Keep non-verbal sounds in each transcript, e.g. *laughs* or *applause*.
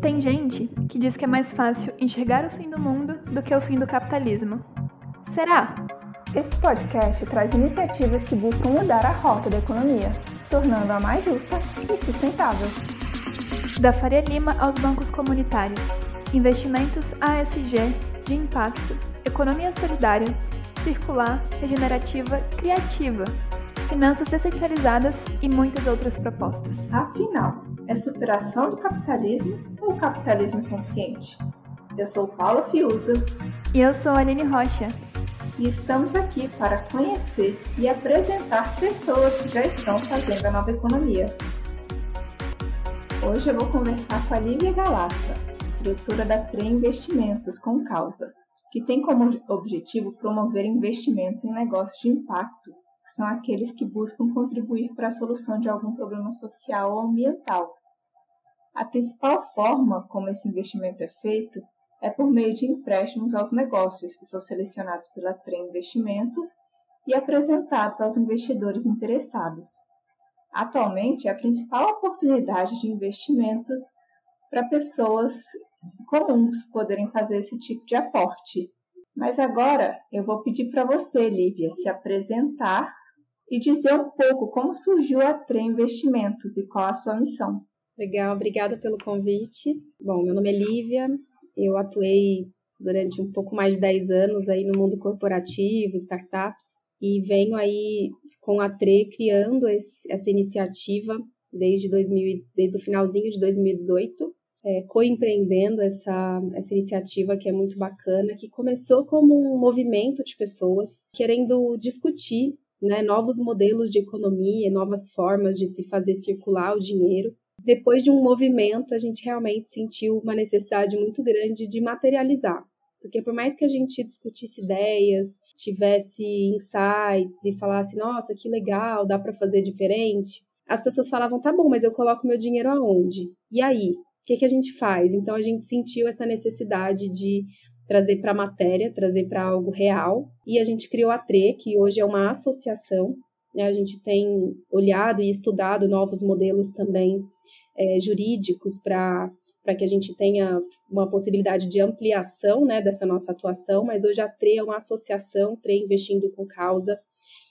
Tem gente que diz que é mais fácil enxergar o fim do mundo do que o fim do capitalismo. Será? Esse podcast traz iniciativas que buscam mudar a rota da economia, tornando-a mais justa e sustentável. Da Faria Lima aos bancos comunitários, investimentos ASG, de impacto, economia solidária, circular, regenerativa, criativa, finanças descentralizadas e muitas outras propostas. Afinal, é superação do capitalismo ou capitalismo consciente? Eu sou Paula Fiuza. E eu sou Aline Rocha. E estamos aqui para conhecer e apresentar pessoas que já estão fazendo a nova economia. Hoje eu vou conversar com a Lívia Galassa, diretora da TRE Investimentos com Causa, que tem como objetivo promover investimentos em negócios de impacto, que são aqueles que buscam contribuir para a solução de algum problema social ou ambiental, a principal forma como esse investimento é feito é por meio de empréstimos aos negócios, que são selecionados pela TREM Investimentos e apresentados aos investidores interessados. Atualmente, é a principal oportunidade de investimentos para pessoas comuns poderem fazer esse tipo de aporte. Mas agora eu vou pedir para você, Lívia, se apresentar e dizer um pouco como surgiu a TREM Investimentos e qual a sua missão. Legal, obrigada pelo convite. Bom, meu nome é Lívia, eu atuei durante um pouco mais de 10 anos aí no mundo corporativo, startups, e venho aí com a TRE criando esse, essa iniciativa desde, 2000, desde o finalzinho de 2018, é, co-empreendendo essa, essa iniciativa que é muito bacana, que começou como um movimento de pessoas querendo discutir né, novos modelos de economia, novas formas de se fazer circular o dinheiro depois de um movimento, a gente realmente sentiu uma necessidade muito grande de materializar. Porque por mais que a gente discutisse ideias, tivesse insights e falasse, nossa, que legal, dá para fazer diferente, as pessoas falavam, tá bom, mas eu coloco meu dinheiro aonde? E aí? O que, que a gente faz? Então a gente sentiu essa necessidade de trazer para a matéria, trazer para algo real, e a gente criou a TRE, que hoje é uma associação. Né? A gente tem olhado e estudado novos modelos também é, jurídicos para para que a gente tenha uma possibilidade de ampliação né, dessa nossa atuação, mas hoje a TRE é uma associação, TRE Investindo com Causa,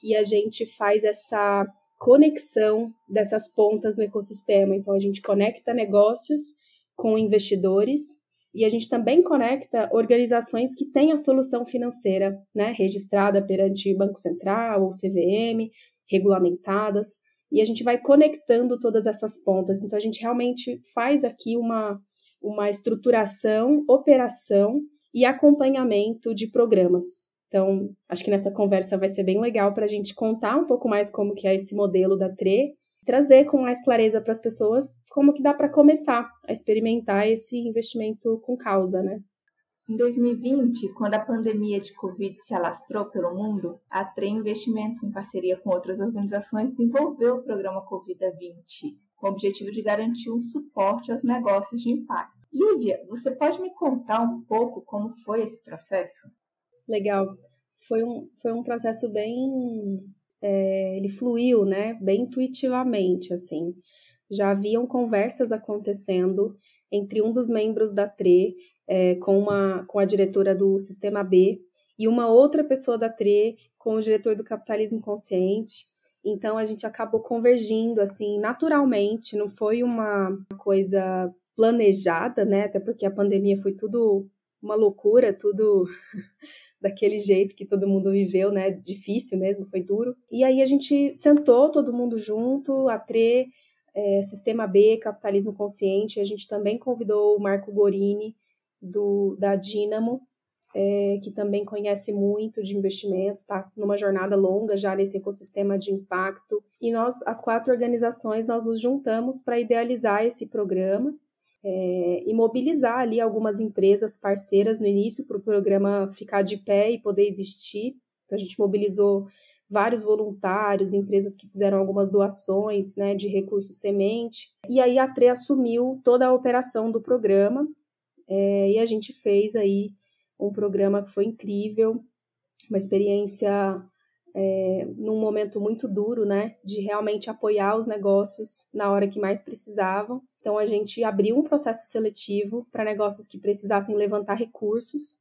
e a gente faz essa conexão dessas pontas no ecossistema. Então, a gente conecta negócios com investidores e a gente também conecta organizações que têm a solução financeira né, registrada perante Banco Central ou CVM, regulamentadas e a gente vai conectando todas essas pontas. Então, a gente realmente faz aqui uma, uma estruturação, operação e acompanhamento de programas. Então, acho que nessa conversa vai ser bem legal para a gente contar um pouco mais como que é esse modelo da TRE, trazer com mais clareza para as pessoas como que dá para começar a experimentar esse investimento com causa, né? Em 2020, quando a pandemia de Covid se alastrou pelo mundo, a TRE Investimentos, em parceria com outras organizações, desenvolveu o programa Covid-20, com o objetivo de garantir um suporte aos negócios de impacto. Lívia, você pode me contar um pouco como foi esse processo? Legal. Foi um, foi um processo bem. É, ele fluiu, né? Bem intuitivamente, assim. Já haviam conversas acontecendo entre um dos membros da TRE é, com, uma, com a diretora do Sistema B e uma outra pessoa da TRE com o diretor do Capitalismo Consciente. Então a gente acabou convergindo assim naturalmente, não foi uma coisa planejada, né? Até porque a pandemia foi tudo uma loucura, tudo *laughs* daquele jeito que todo mundo viveu, né? Difícil mesmo, foi duro. E aí a gente sentou todo mundo junto, a TRE, é, Sistema B, Capitalismo Consciente, a gente também convidou o Marco Gorini, do, da Dynamo, é, que também conhece muito de investimentos, está numa jornada longa já nesse ecossistema de impacto. E nós, as quatro organizações, nós nos juntamos para idealizar esse programa é, e mobilizar ali algumas empresas parceiras no início para o programa ficar de pé e poder existir. Então, a gente mobilizou vários voluntários, empresas que fizeram algumas doações né, de recursos semente. E aí a TRE assumiu toda a operação do programa é, e a gente fez aí um programa que foi incrível, uma experiência é, num momento muito duro, né, de realmente apoiar os negócios na hora que mais precisavam. Então a gente abriu um processo seletivo para negócios que precisassem levantar recursos.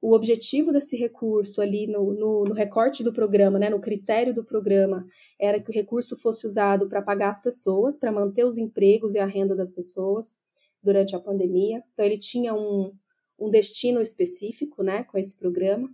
O objetivo desse recurso ali no, no, no, recorte do programa, né, no critério do programa, era que o recurso fosse usado para pagar as pessoas, para manter os empregos e a renda das pessoas durante a pandemia. Então ele tinha um, um destino específico, né, com esse programa.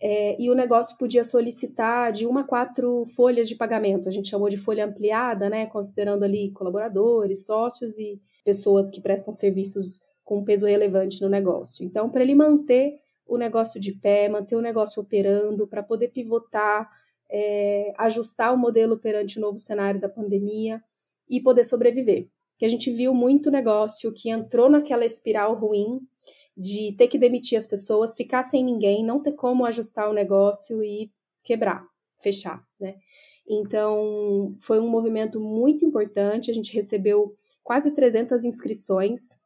É, e o negócio podia solicitar de uma a quatro folhas de pagamento. A gente chamou de folha ampliada, né, considerando ali colaboradores, sócios e pessoas que prestam serviços com peso relevante no negócio. Então, para ele manter o negócio de pé, manter o negócio operando, para poder pivotar, é, ajustar o modelo perante o novo cenário da pandemia e poder sobreviver. Que a gente viu muito negócio que entrou naquela espiral ruim de ter que demitir as pessoas, ficar sem ninguém, não ter como ajustar o negócio e quebrar, fechar, né? Então, foi um movimento muito importante. A gente recebeu quase 300 inscrições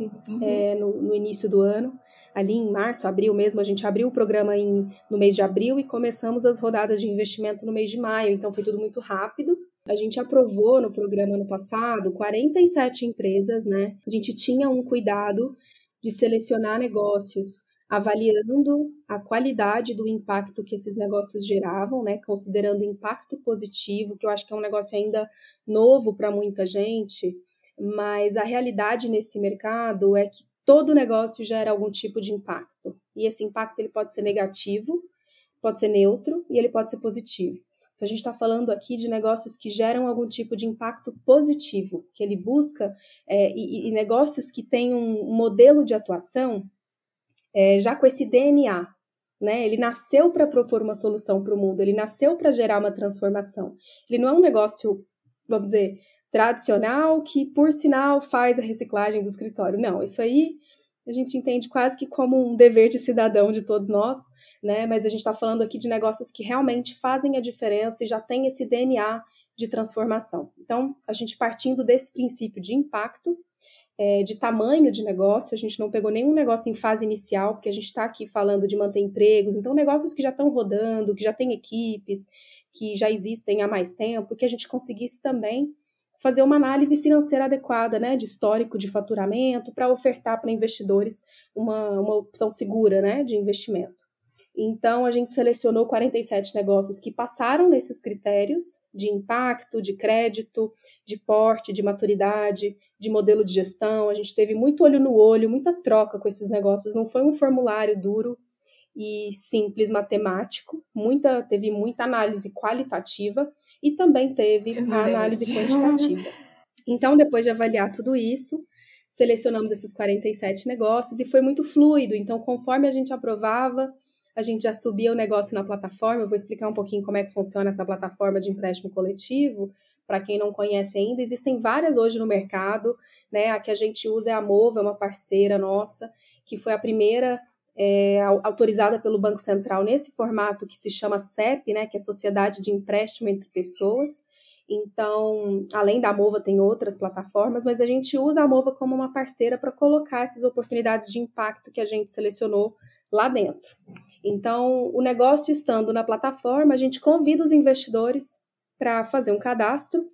uhum. é, no, no, início do ano. Ali em março, abril mesmo, a gente abriu o programa em, no mês de abril e começamos as rodadas de investimento no mês de maio. Então, foi tudo muito rápido. A gente aprovou no programa ano passado 47 empresas, né? A gente tinha um cuidado de selecionar negócios avaliando a qualidade do impacto que esses negócios geravam, né, considerando o impacto positivo, que eu acho que é um negócio ainda novo para muita gente, mas a realidade nesse mercado é que todo negócio gera algum tipo de impacto. E esse impacto ele pode ser negativo, pode ser neutro e ele pode ser positivo. Então, a gente está falando aqui de negócios que geram algum tipo de impacto positivo, que ele busca, é, e, e, negócios que têm um modelo de atuação é, já com esse DNA. Né? Ele nasceu para propor uma solução para o mundo, ele nasceu para gerar uma transformação. Ele não é um negócio, vamos dizer, tradicional que, por sinal, faz a reciclagem do escritório. Não, isso aí a gente entende quase que como um dever de cidadão de todos nós, né? Mas a gente está falando aqui de negócios que realmente fazem a diferença e já tem esse DNA de transformação. Então, a gente partindo desse princípio de impacto, é, de tamanho de negócio, a gente não pegou nenhum negócio em fase inicial, porque a gente está aqui falando de manter empregos, então negócios que já estão rodando, que já têm equipes, que já existem há mais tempo, que a gente conseguisse também fazer uma análise financeira adequada, né, de histórico de faturamento, para ofertar para investidores uma, uma opção segura, né, de investimento. Então, a gente selecionou 47 negócios que passaram nesses critérios de impacto, de crédito, de porte, de maturidade, de modelo de gestão. A gente teve muito olho no olho, muita troca com esses negócios. Não foi um formulário duro e simples matemático, muita, teve muita análise qualitativa e também teve a análise quantitativa. Então, depois de avaliar tudo isso, selecionamos esses 47 negócios e foi muito fluido. Então, conforme a gente aprovava, a gente já subia o negócio na plataforma. Eu vou explicar um pouquinho como é que funciona essa plataforma de empréstimo coletivo. Para quem não conhece ainda, existem várias hoje no mercado, né? A que a gente usa é a Mova, é uma parceira nossa, que foi a primeira é, autorizada pelo Banco Central nesse formato que se chama CEP, né, que é Sociedade de Empréstimo entre Pessoas. Então, além da Mova, tem outras plataformas, mas a gente usa a Mova como uma parceira para colocar essas oportunidades de impacto que a gente selecionou lá dentro. Então, o negócio estando na plataforma, a gente convida os investidores para fazer um cadastro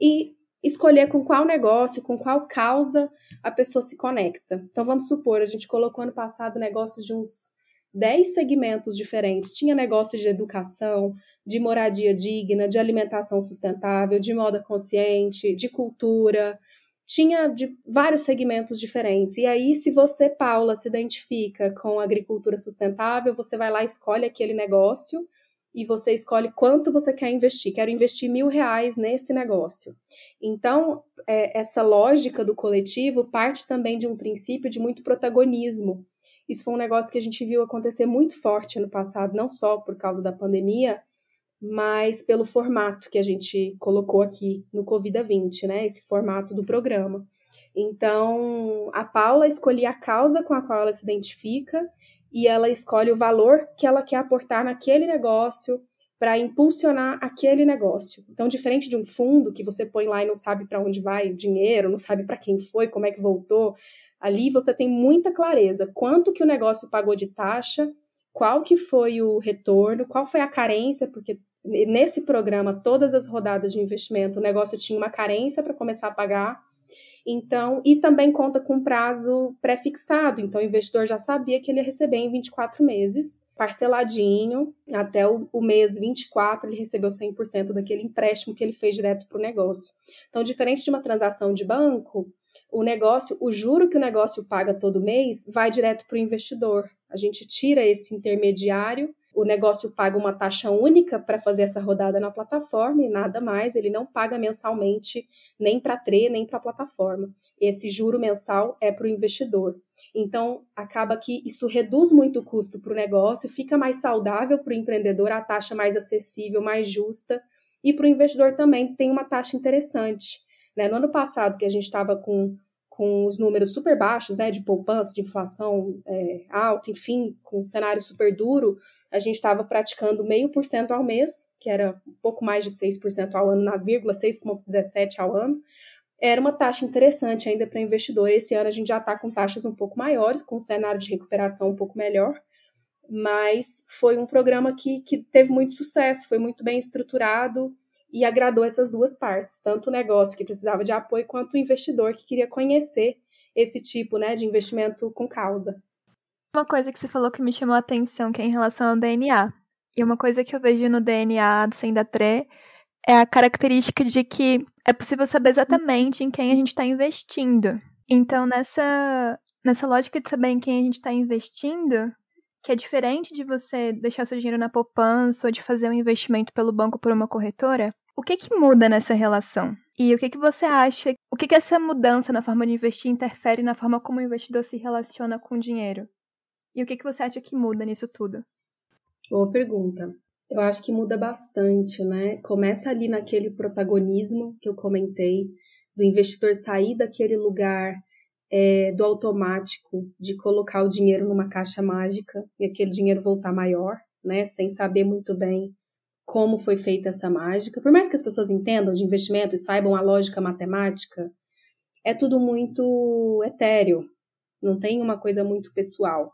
e escolher com qual negócio, com qual causa a pessoa se conecta. Então, vamos supor, a gente colocou ano passado negócios de uns 10 segmentos diferentes. Tinha negócios de educação, de moradia digna, de alimentação sustentável, de moda consciente, de cultura. Tinha de vários segmentos diferentes. E aí, se você, Paula, se identifica com agricultura sustentável, você vai lá, escolhe aquele negócio e você escolhe quanto você quer investir. Quero investir mil reais nesse negócio. Então, é, essa lógica do coletivo parte também de um princípio de muito protagonismo. Isso foi um negócio que a gente viu acontecer muito forte ano passado, não só por causa da pandemia, mas pelo formato que a gente colocou aqui no Covid-20, né? Esse formato do programa. Então, a Paula escolhia a causa com a qual ela se identifica e ela escolhe o valor que ela quer aportar naquele negócio para impulsionar aquele negócio. Então, diferente de um fundo que você põe lá e não sabe para onde vai o dinheiro, não sabe para quem foi, como é que voltou, ali você tem muita clareza quanto que o negócio pagou de taxa, qual que foi o retorno, qual foi a carência, porque nesse programa, todas as rodadas de investimento, o negócio tinha uma carência para começar a pagar. Então, e também conta com prazo pré-fixado. Então, o investidor já sabia que ele ia receber em 24 meses, parceladinho, até o, o mês 24 ele recebeu 100% daquele empréstimo que ele fez direto para o negócio. Então, diferente de uma transação de banco, o negócio, o juro que o negócio paga todo mês vai direto para o investidor. A gente tira esse intermediário, o negócio paga uma taxa única para fazer essa rodada na plataforma e nada mais, ele não paga mensalmente nem para a TRE, nem para a plataforma. Esse juro mensal é para o investidor. Então, acaba que isso reduz muito o custo para o negócio, fica mais saudável para o empreendedor, a taxa mais acessível, mais justa, e para o investidor também tem uma taxa interessante. Né? No ano passado, que a gente estava com, com os números super baixos, né, de poupança, de inflação é, alta, enfim, com um cenário super duro, a gente estava praticando meio por cento ao mês, que era um pouco mais de 6% ao ano, na vírgula, 6,17% ao ano. Era uma taxa interessante ainda para investidor. Esse ano a gente já está com taxas um pouco maiores, com um cenário de recuperação um pouco melhor, mas foi um programa que, que teve muito sucesso, foi muito bem estruturado, e agradou essas duas partes, tanto o negócio que precisava de apoio quanto o investidor que queria conhecer esse tipo né, de investimento com causa. Uma coisa que você falou que me chamou a atenção que é em relação ao DNA. E uma coisa que eu vejo no DNA do Sendatré é a característica de que é possível saber exatamente em quem a gente está investindo. Então, nessa, nessa lógica de saber em quem a gente está investindo, que é diferente de você deixar seu dinheiro na poupança ou de fazer um investimento pelo banco por uma corretora, o que, que muda nessa relação? E o que, que você acha? O que, que essa mudança na forma de investir interfere na forma como o investidor se relaciona com o dinheiro? E o que, que você acha que muda nisso tudo? Boa pergunta. Eu acho que muda bastante, né? Começa ali naquele protagonismo que eu comentei, do investidor sair daquele lugar é, do automático de colocar o dinheiro numa caixa mágica e aquele dinheiro voltar maior, né? Sem saber muito bem como foi feita essa mágica. Por mais que as pessoas entendam de investimento e saibam a lógica matemática, é tudo muito etéreo, não tem uma coisa muito pessoal,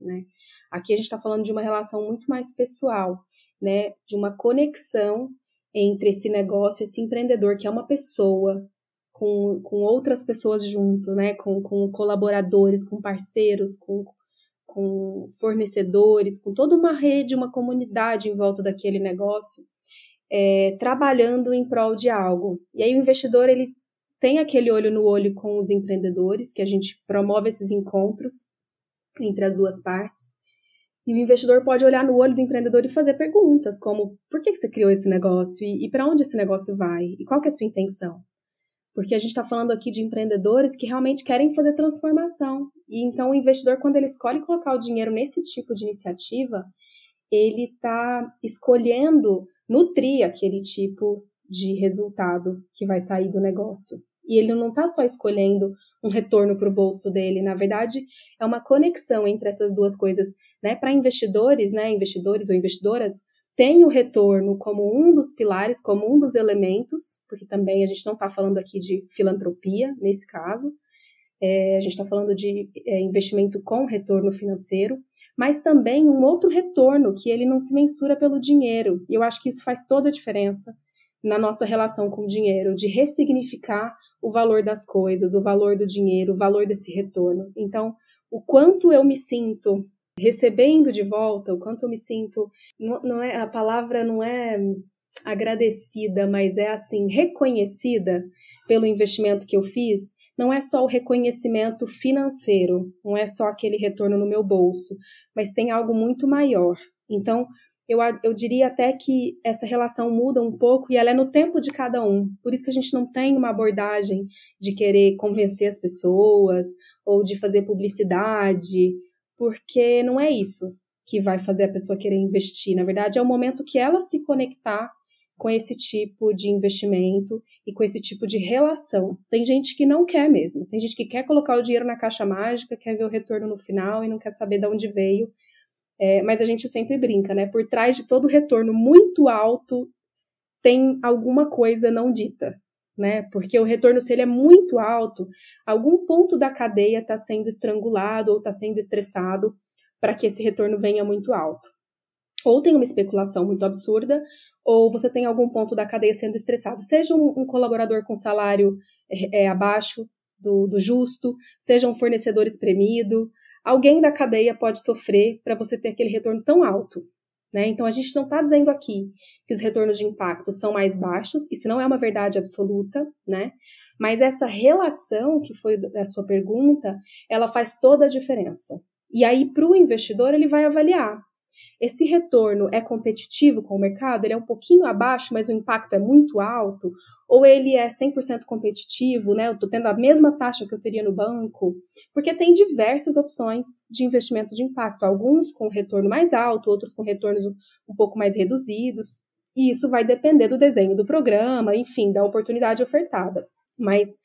né? Aqui a gente está falando de uma relação muito mais pessoal, né? De uma conexão entre esse negócio, esse empreendedor que é uma pessoa com, com outras pessoas junto, né? Com, com colaboradores, com parceiros, com com fornecedores, com toda uma rede, uma comunidade em volta daquele negócio, é, trabalhando em prol de algo. E aí o investidor ele tem aquele olho no olho com os empreendedores, que a gente promove esses encontros entre as duas partes. E o investidor pode olhar no olho do empreendedor e fazer perguntas como: por que você criou esse negócio e, e para onde esse negócio vai e qual é a sua intenção? porque a gente está falando aqui de empreendedores que realmente querem fazer transformação. E então o investidor, quando ele escolhe colocar o dinheiro nesse tipo de iniciativa, ele está escolhendo nutrir aquele tipo de resultado que vai sair do negócio. E ele não está só escolhendo um retorno para o bolso dele, na verdade, é uma conexão entre essas duas coisas, né? Para investidores, né, investidores ou investidoras, tem o retorno como um dos pilares, como um dos elementos, porque também a gente não está falando aqui de filantropia nesse caso, é, a gente está falando de é, investimento com retorno financeiro, mas também um outro retorno que ele não se mensura pelo dinheiro. E eu acho que isso faz toda a diferença na nossa relação com o dinheiro, de ressignificar o valor das coisas, o valor do dinheiro, o valor desse retorno. Então, o quanto eu me sinto recebendo de volta, o quanto eu me sinto, não, não é a palavra não é agradecida, mas é assim reconhecida pelo investimento que eu fiz, não é só o reconhecimento financeiro, não é só aquele retorno no meu bolso, mas tem algo muito maior. Então, eu, eu diria até que essa relação muda um pouco e ela é no tempo de cada um. Por isso que a gente não tem uma abordagem de querer convencer as pessoas ou de fazer publicidade porque não é isso que vai fazer a pessoa querer investir. Na verdade, é o momento que ela se conectar com esse tipo de investimento e com esse tipo de relação. Tem gente que não quer mesmo, tem gente que quer colocar o dinheiro na caixa mágica, quer ver o retorno no final e não quer saber de onde veio. É, mas a gente sempre brinca, né? Por trás de todo retorno muito alto tem alguma coisa não dita né? Porque o retorno, se ele é muito alto, algum ponto da cadeia está sendo estrangulado ou está sendo estressado, para que esse retorno venha muito alto. Ou tem uma especulação muito absurda, ou você tem algum ponto da cadeia sendo estressado. Seja um, um colaborador com salário é, é, abaixo do, do justo, seja um fornecedor espremido, alguém da cadeia pode sofrer para você ter aquele retorno tão alto. Né? Então, a gente não está dizendo aqui que os retornos de impacto são mais baixos, isso não é uma verdade absoluta, né? mas essa relação que foi da sua pergunta, ela faz toda a diferença. E aí, para o investidor, ele vai avaliar. Esse retorno é competitivo com o mercado? Ele é um pouquinho abaixo, mas o impacto é muito alto? Ou ele é 100% competitivo, né? Eu estou tendo a mesma taxa que eu teria no banco? Porque tem diversas opções de investimento de impacto, alguns com retorno mais alto, outros com retornos um pouco mais reduzidos. E isso vai depender do desenho do programa, enfim, da oportunidade ofertada. Mas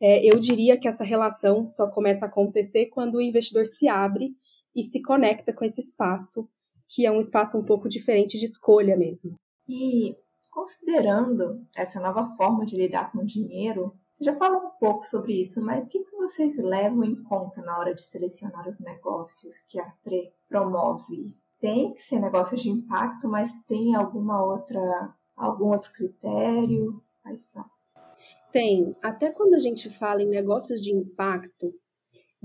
é, eu diria que essa relação só começa a acontecer quando o investidor se abre e se conecta com esse espaço, que é um espaço um pouco diferente de escolha mesmo. E Considerando essa nova forma de lidar com o dinheiro, você já falou um pouco sobre isso, mas o que, vocês levam em conta na hora de selecionar os negócios que a TRE promove? Tem que ser negócios de impacto, mas tem alguma outra, algum outro critério? Quais são? Tem. Até quando a gente fala em negócios de impacto,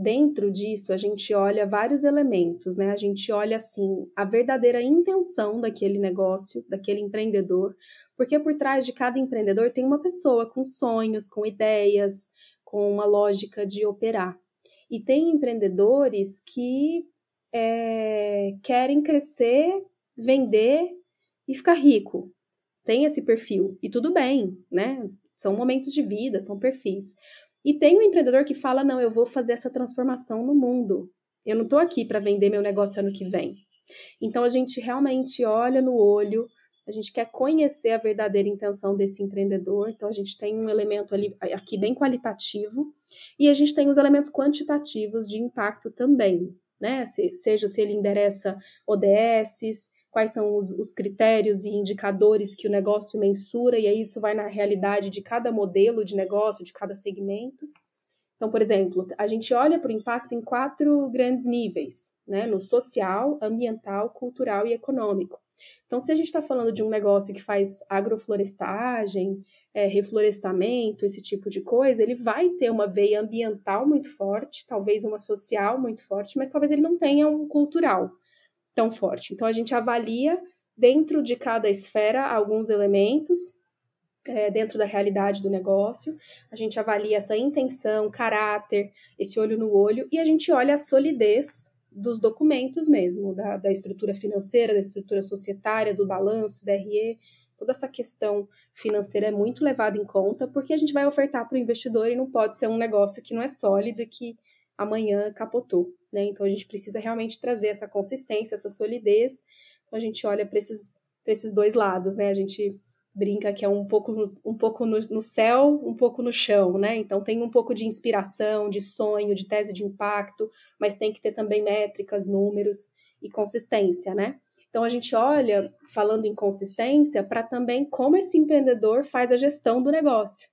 Dentro disso, a gente olha vários elementos, né? A gente olha assim a verdadeira intenção daquele negócio, daquele empreendedor, porque por trás de cada empreendedor tem uma pessoa com sonhos, com ideias, com uma lógica de operar. E tem empreendedores que é, querem crescer, vender e ficar rico. Tem esse perfil. E tudo bem, né? São momentos de vida, são perfis. E tem um empreendedor que fala: não, eu vou fazer essa transformação no mundo. Eu não estou aqui para vender meu negócio ano que vem. Então a gente realmente olha no olho, a gente quer conhecer a verdadeira intenção desse empreendedor. Então a gente tem um elemento ali aqui bem qualitativo e a gente tem os elementos quantitativos de impacto também, né? Se, seja se ele endereça ODSs, quais são os, os, critérios e indicadores que o negócio mensura, e aí isso vai na realidade de cada modelo de negócio, de cada segmento. Então, por exemplo, a gente olha para o impacto em quatro grandes níveis, né? No social, ambiental, cultural e econômico. Então, se a gente está falando de um negócio que faz agroflorestagem, é, reflorestamento, esse tipo de coisa, ele vai ter uma veia ambiental muito forte, talvez uma social muito forte, mas talvez ele não tenha um cultural tão forte. Então, a gente avalia dentro de cada esfera alguns elementos, é, dentro da realidade do negócio, a gente avalia essa intenção, caráter, esse olho no olho, e a gente olha a solidez dos documentos mesmo, da, da estrutura financeira, da estrutura societária, do balanço, da RE, toda essa questão financeira é muito levada em conta, porque a gente vai ofertar para o investidor e não pode ser um negócio que não é sólido e que amanhã capotou né? Então a gente precisa realmente trazer essa consistência, essa solidez. Então a gente olha para esses, esses dois lados, né? A gente brinca que é um pouco, um pouco no, no, céu, um pouco no chão, né? Então tem um pouco de inspiração, de sonho, de tese de impacto, mas tem que ter também métricas, números e consistência, né? Então a gente olha, falando em consistência, para também como esse empreendedor faz a gestão do negócio.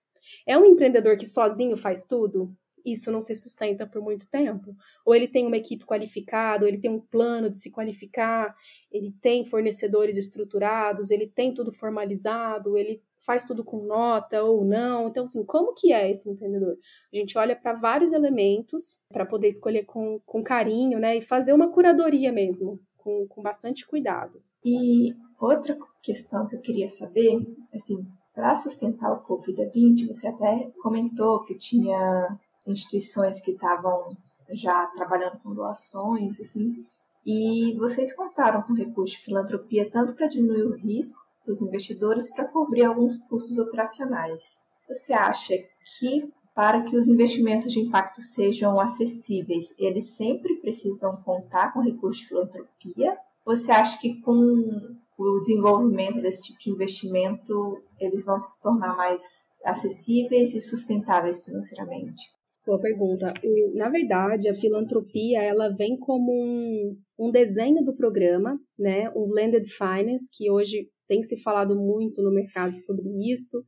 É um empreendedor que sozinho faz tudo? Isso não se sustenta por muito tempo. Ou ele tem uma equipe qualificada, ou ele tem um plano de se qualificar, ele tem fornecedores estruturados, ele tem tudo formalizado, ele faz tudo com nota ou não. Então, assim, como que é esse empreendedor? A gente olha para vários elementos para poder escolher com, com carinho, né? E fazer uma curadoria mesmo, com, com bastante cuidado. E outra questão que eu queria saber, assim, para sustentar o Covid-20, você até comentou que tinha instituições que estavam já trabalhando com doações, assim, e vocês contaram com recurso de filantropia tanto para diminuir o risco para os investidores para cobrir alguns custos operacionais. Você acha que para que os investimentos de impacto sejam acessíveis, eles sempre precisam contar com recurso de filantropia? Você acha que com o desenvolvimento desse tipo de investimento, eles vão se tornar mais acessíveis e sustentáveis financeiramente? Boa pergunta. Na verdade, a filantropia ela vem como um, um desenho do programa, né? Um blended finance que hoje tem se falado muito no mercado sobre isso.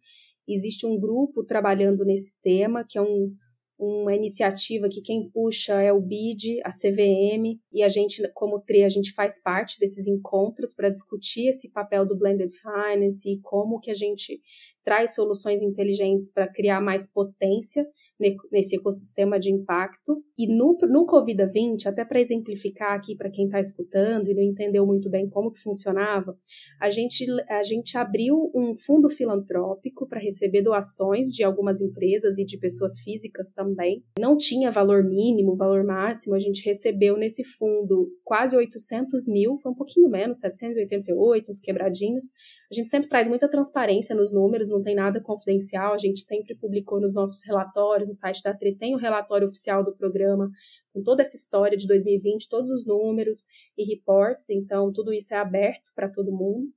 Existe um grupo trabalhando nesse tema que é um, uma iniciativa que quem puxa é o BID, a CVM, e a gente, como TRE, a gente faz parte desses encontros para discutir esse papel do Blended Finance e como que a gente traz soluções inteligentes para criar mais potência nesse ecossistema de impacto. E no, no Covid-20, até para exemplificar aqui para quem está escutando e não entendeu muito bem como que funcionava, a gente, a gente abriu um fundo filantrópico para receber doações de algumas empresas e de pessoas físicas também. Não tinha valor mínimo, valor máximo, a gente recebeu nesse fundo quase 800 mil, foi um pouquinho menos, 788, uns quebradinhos. A gente sempre traz muita transparência nos números, não tem nada confidencial, a gente sempre publicou nos nossos relatórios, no site da TRI tem o relatório oficial do programa, com toda essa história de 2020, todos os números e reports, então tudo isso é aberto para todo mundo.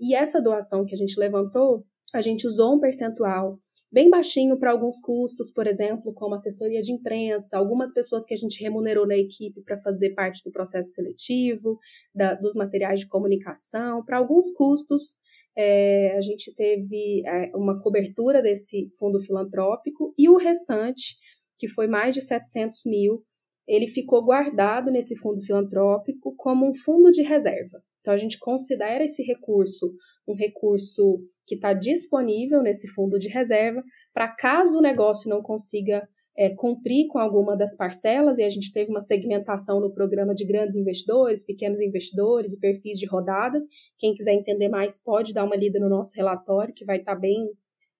E essa doação que a gente levantou, a gente usou um percentual bem baixinho para alguns custos, por exemplo, como assessoria de imprensa, algumas pessoas que a gente remunerou na equipe para fazer parte do processo seletivo, da, dos materiais de comunicação, para alguns custos é, a gente teve é, uma cobertura desse fundo filantrópico e o restante, que foi mais de 700 mil, ele ficou guardado nesse fundo filantrópico como um fundo de reserva. Então, a gente considera esse recurso um recurso que está disponível nesse fundo de reserva para caso o negócio não consiga é, cumprir com alguma das parcelas, e a gente teve uma segmentação no programa de grandes investidores, pequenos investidores e perfis de rodadas. Quem quiser entender mais pode dar uma lida no nosso relatório, que vai estar tá bem,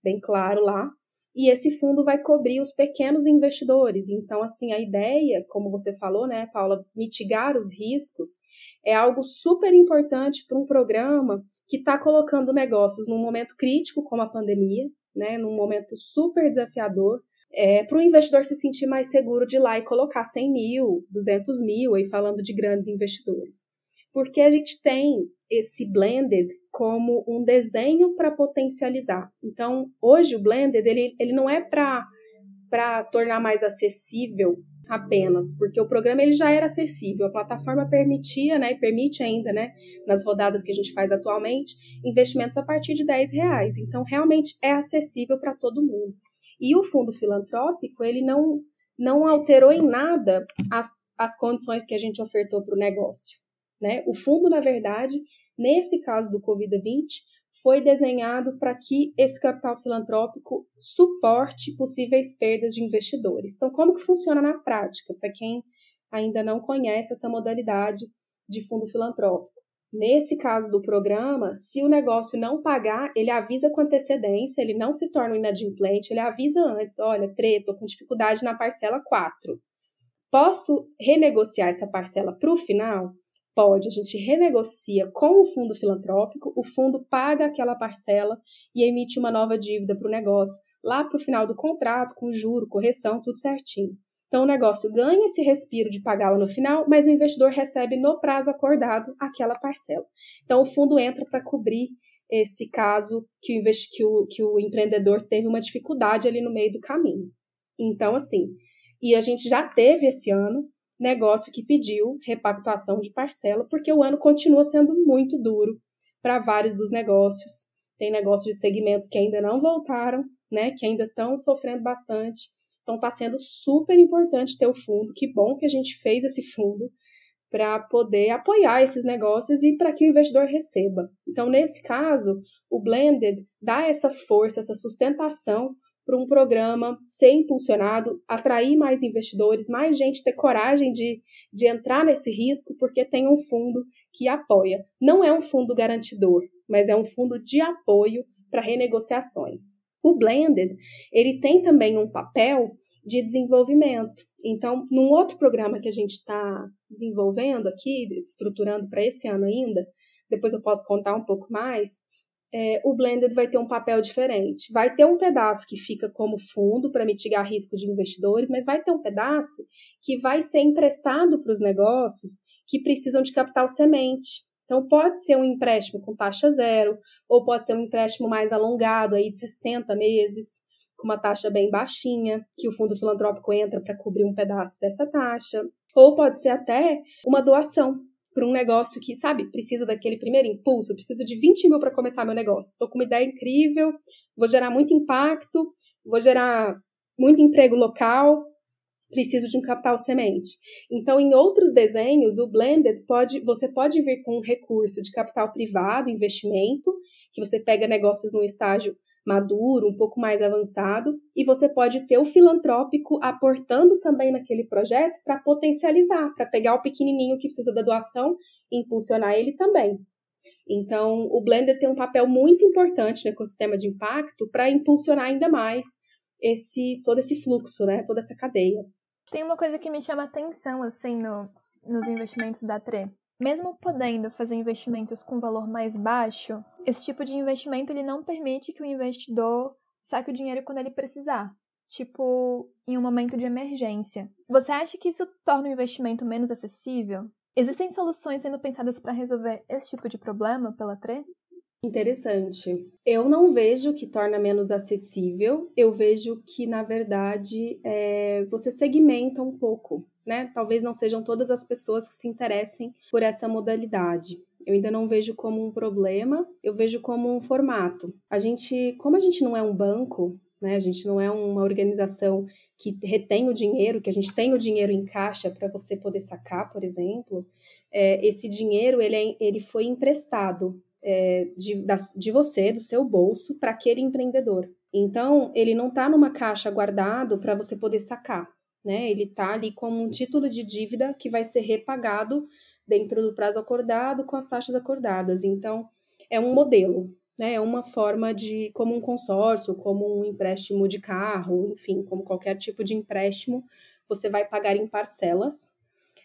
bem claro lá. E esse fundo vai cobrir os pequenos investidores. Então, assim, a ideia, como você falou, né, Paula, mitigar os riscos é algo super importante para um programa que está colocando negócios num momento crítico, como a pandemia, né, num momento super desafiador, é, para o investidor se sentir mais seguro de ir lá e colocar 100 mil, 200 mil, aí falando de grandes investidores. Porque a gente tem esse blended como um desenho para potencializar. Então, hoje o blended ele, ele não é para tornar mais acessível apenas, porque o programa ele já era acessível, a plataforma permitia, né, permite ainda, né, nas rodadas que a gente faz atualmente, investimentos a partir de 10 reais. Então, realmente é acessível para todo mundo. E o fundo filantrópico, ele não, não alterou em nada as, as condições que a gente ofertou para o negócio. Né? O fundo, na verdade, nesse caso do Covid-20, foi desenhado para que esse capital filantrópico suporte possíveis perdas de investidores. Então, como que funciona na prática, para quem ainda não conhece essa modalidade de fundo filantrópico? Nesse caso do programa, se o negócio não pagar, ele avisa com antecedência, ele não se torna um inadimplente, ele avisa antes: olha, treto, com dificuldade na parcela 4. Posso renegociar essa parcela para o final? Pode, a gente renegocia com o fundo filantrópico, o fundo paga aquela parcela e emite uma nova dívida para o negócio lá para o final do contrato, com juro, correção, tudo certinho. Então, o negócio ganha esse respiro de pagá-la no final, mas o investidor recebe no prazo acordado aquela parcela. Então, o fundo entra para cobrir esse caso que o, que, o, que o empreendedor teve uma dificuldade ali no meio do caminho. Então, assim, e a gente já teve esse ano negócio que pediu repactuação de parcela, porque o ano continua sendo muito duro para vários dos negócios. Tem negócios de segmentos que ainda não voltaram, né, que ainda estão sofrendo bastante. Então está sendo super importante ter o fundo. Que bom que a gente fez esse fundo para poder apoiar esses negócios e para que o investidor receba. Então, nesse caso, o blended dá essa força, essa sustentação para um programa ser impulsionado, atrair mais investidores, mais gente ter coragem de, de entrar nesse risco, porque tem um fundo que apoia. Não é um fundo garantidor, mas é um fundo de apoio para renegociações. O blended, ele tem também um papel de desenvolvimento. Então, num outro programa que a gente está desenvolvendo aqui, estruturando para esse ano ainda, depois eu posso contar um pouco mais, é, o blended vai ter um papel diferente. Vai ter um pedaço que fica como fundo para mitigar risco de investidores, mas vai ter um pedaço que vai ser emprestado para os negócios que precisam de capital semente. Então, pode ser um empréstimo com taxa zero, ou pode ser um empréstimo mais alongado, aí de 60 meses, com uma taxa bem baixinha, que o fundo filantrópico entra para cobrir um pedaço dessa taxa. Ou pode ser até uma doação para um negócio que, sabe, precisa daquele primeiro impulso, preciso de 20 mil para começar meu negócio. Estou com uma ideia incrível, vou gerar muito impacto, vou gerar muito emprego local, preciso de um capital semente. Então, em outros desenhos, o blended pode, você pode vir com um recurso de capital privado, investimento, que você pega negócios num estágio maduro, um pouco mais avançado, e você pode ter o filantrópico aportando também naquele projeto para potencializar, para pegar o pequenininho que precisa da doação e impulsionar ele também. Então, o Blender tem um papel muito importante no ecossistema de impacto para impulsionar ainda mais esse todo esse fluxo, né, toda essa cadeia. Tem uma coisa que me chama atenção assim no, nos investimentos da TRE. Mesmo podendo fazer investimentos com valor mais baixo, esse tipo de investimento ele não permite que o investidor saque o dinheiro quando ele precisar, tipo em um momento de emergência. Você acha que isso torna o investimento menos acessível? Existem soluções sendo pensadas para resolver esse tipo de problema pela TRE? Interessante. Eu não vejo que torna menos acessível, eu vejo que, na verdade, é, você segmenta um pouco, né? Talvez não sejam todas as pessoas que se interessem por essa modalidade. Eu ainda não vejo como um problema, eu vejo como um formato. A gente, como a gente não é um banco, né? A gente não é uma organização que retém o dinheiro, que a gente tem o dinheiro em caixa para você poder sacar, por exemplo. É, esse dinheiro ele, é, ele foi emprestado é, de, da, de você, do seu bolso, para aquele empreendedor. Então, ele não está numa caixa guardado para você poder sacar, né? Ele está ali como um título de dívida que vai ser repagado dentro do prazo acordado com as taxas acordadas. Então, é um modelo, né? É uma forma de, como um consórcio, como um empréstimo de carro, enfim, como qualquer tipo de empréstimo, você vai pagar em parcelas.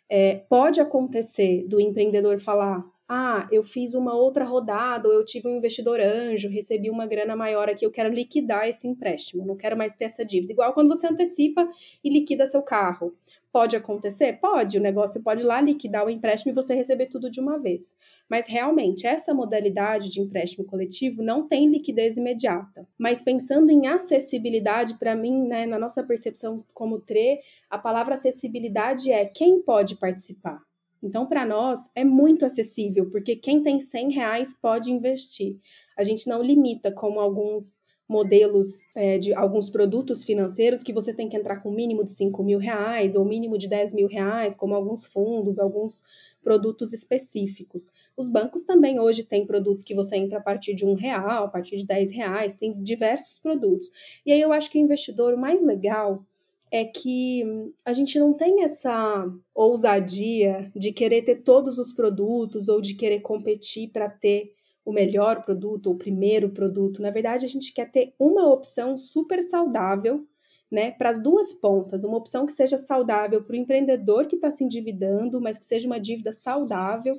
É, pode acontecer do empreendedor falar: ah, eu fiz uma outra rodada, ou eu tive um investidor anjo, recebi uma grana maior aqui, eu quero liquidar esse empréstimo, não quero mais ter essa dívida. Igual quando você antecipa e liquida seu carro. Pode acontecer? Pode, o negócio pode ir lá liquidar o empréstimo e você receber tudo de uma vez. Mas realmente, essa modalidade de empréstimo coletivo não tem liquidez imediata. Mas pensando em acessibilidade, para mim, né, na nossa percepção como TRE, a palavra acessibilidade é quem pode participar. Então, para nós, é muito acessível, porque quem tem 100 reais pode investir. A gente não limita como alguns modelos é, de alguns produtos financeiros que você tem que entrar com mínimo de 5 mil reais ou mínimo de 10 mil reais, como alguns fundos, alguns produtos específicos. Os bancos também hoje têm produtos que você entra a partir de um real, a partir de 10 reais, tem diversos produtos. E aí eu acho que o investidor o mais legal é que a gente não tem essa ousadia de querer ter todos os produtos ou de querer competir para ter o melhor produto ou o primeiro produto. Na verdade, a gente quer ter uma opção super saudável, né, para as duas pontas, uma opção que seja saudável para o empreendedor que está se endividando, mas que seja uma dívida saudável,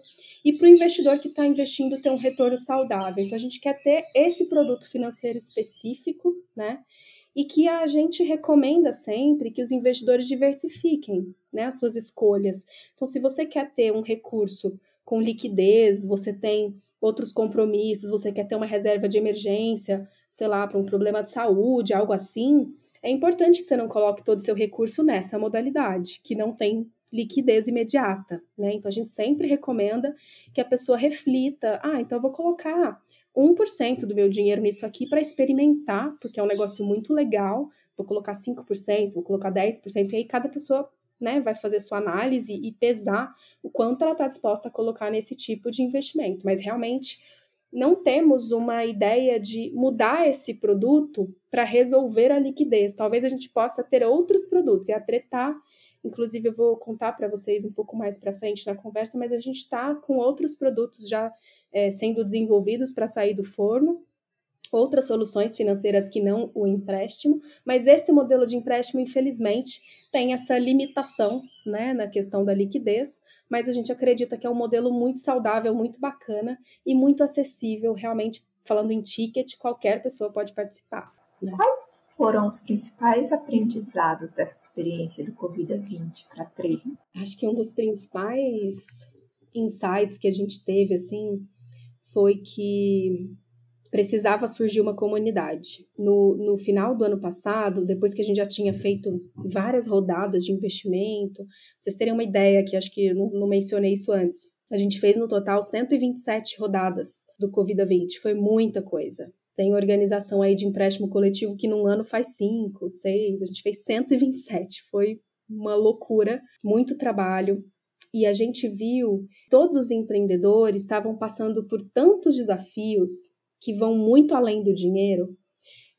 e para o investidor que está investindo ter um retorno saudável. Então, a gente quer ter esse produto financeiro específico, né? E que a gente recomenda sempre que os investidores diversifiquem né, as suas escolhas. Então, se você quer ter um recurso com liquidez, você tem outros compromissos, você quer ter uma reserva de emergência, sei lá, para um problema de saúde, algo assim, é importante que você não coloque todo o seu recurso nessa modalidade, que não tem liquidez imediata, né? Então a gente sempre recomenda que a pessoa reflita, ah, então eu vou colocar 1% do meu dinheiro nisso aqui para experimentar, porque é um negócio muito legal. Vou colocar 5%, vou colocar 10%, e aí cada pessoa né, vai fazer sua análise e pesar o quanto ela está disposta a colocar nesse tipo de investimento. Mas realmente não temos uma ideia de mudar esse produto para resolver a liquidez. Talvez a gente possa ter outros produtos e atretar. Inclusive, eu vou contar para vocês um pouco mais para frente na conversa, mas a gente está com outros produtos já é, sendo desenvolvidos para sair do forno, outras soluções financeiras que não o empréstimo, mas esse modelo de empréstimo, infelizmente, tem essa limitação né, na questão da liquidez, mas a gente acredita que é um modelo muito saudável, muito bacana e muito acessível, realmente, falando em ticket, qualquer pessoa pode participar. Né? Quais foram os principais aprendizados dessa experiência do Covid-20 para Trey? Acho que um dos principais insights que a gente teve, assim, foi que precisava surgir uma comunidade. No, no final do ano passado, depois que a gente já tinha feito várias rodadas de investimento, vocês terem uma ideia, que acho que não, não mencionei isso antes, a gente fez no total 127 rodadas do Covid-20, foi muita coisa. Tem organização aí de empréstimo coletivo que num ano faz cinco, seis, a gente fez 127. Foi uma loucura, muito trabalho. E a gente viu todos os empreendedores estavam passando por tantos desafios que vão muito além do dinheiro,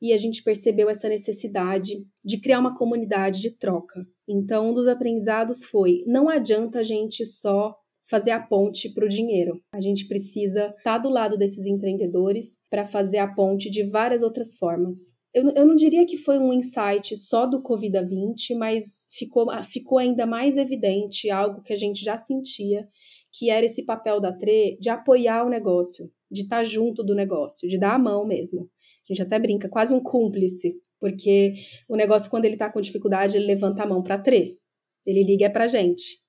e a gente percebeu essa necessidade de criar uma comunidade de troca. Então, um dos aprendizados foi: não adianta a gente só fazer a ponte para o dinheiro. A gente precisa estar tá do lado desses empreendedores para fazer a ponte de várias outras formas. Eu, eu não diria que foi um insight só do Covid-20, mas ficou, ficou ainda mais evidente algo que a gente já sentia, que era esse papel da TRE de apoiar o negócio, de estar tá junto do negócio, de dar a mão mesmo. A gente até brinca, quase um cúmplice, porque o negócio, quando ele está com dificuldade, ele levanta a mão para TRE. Ele liga é para gente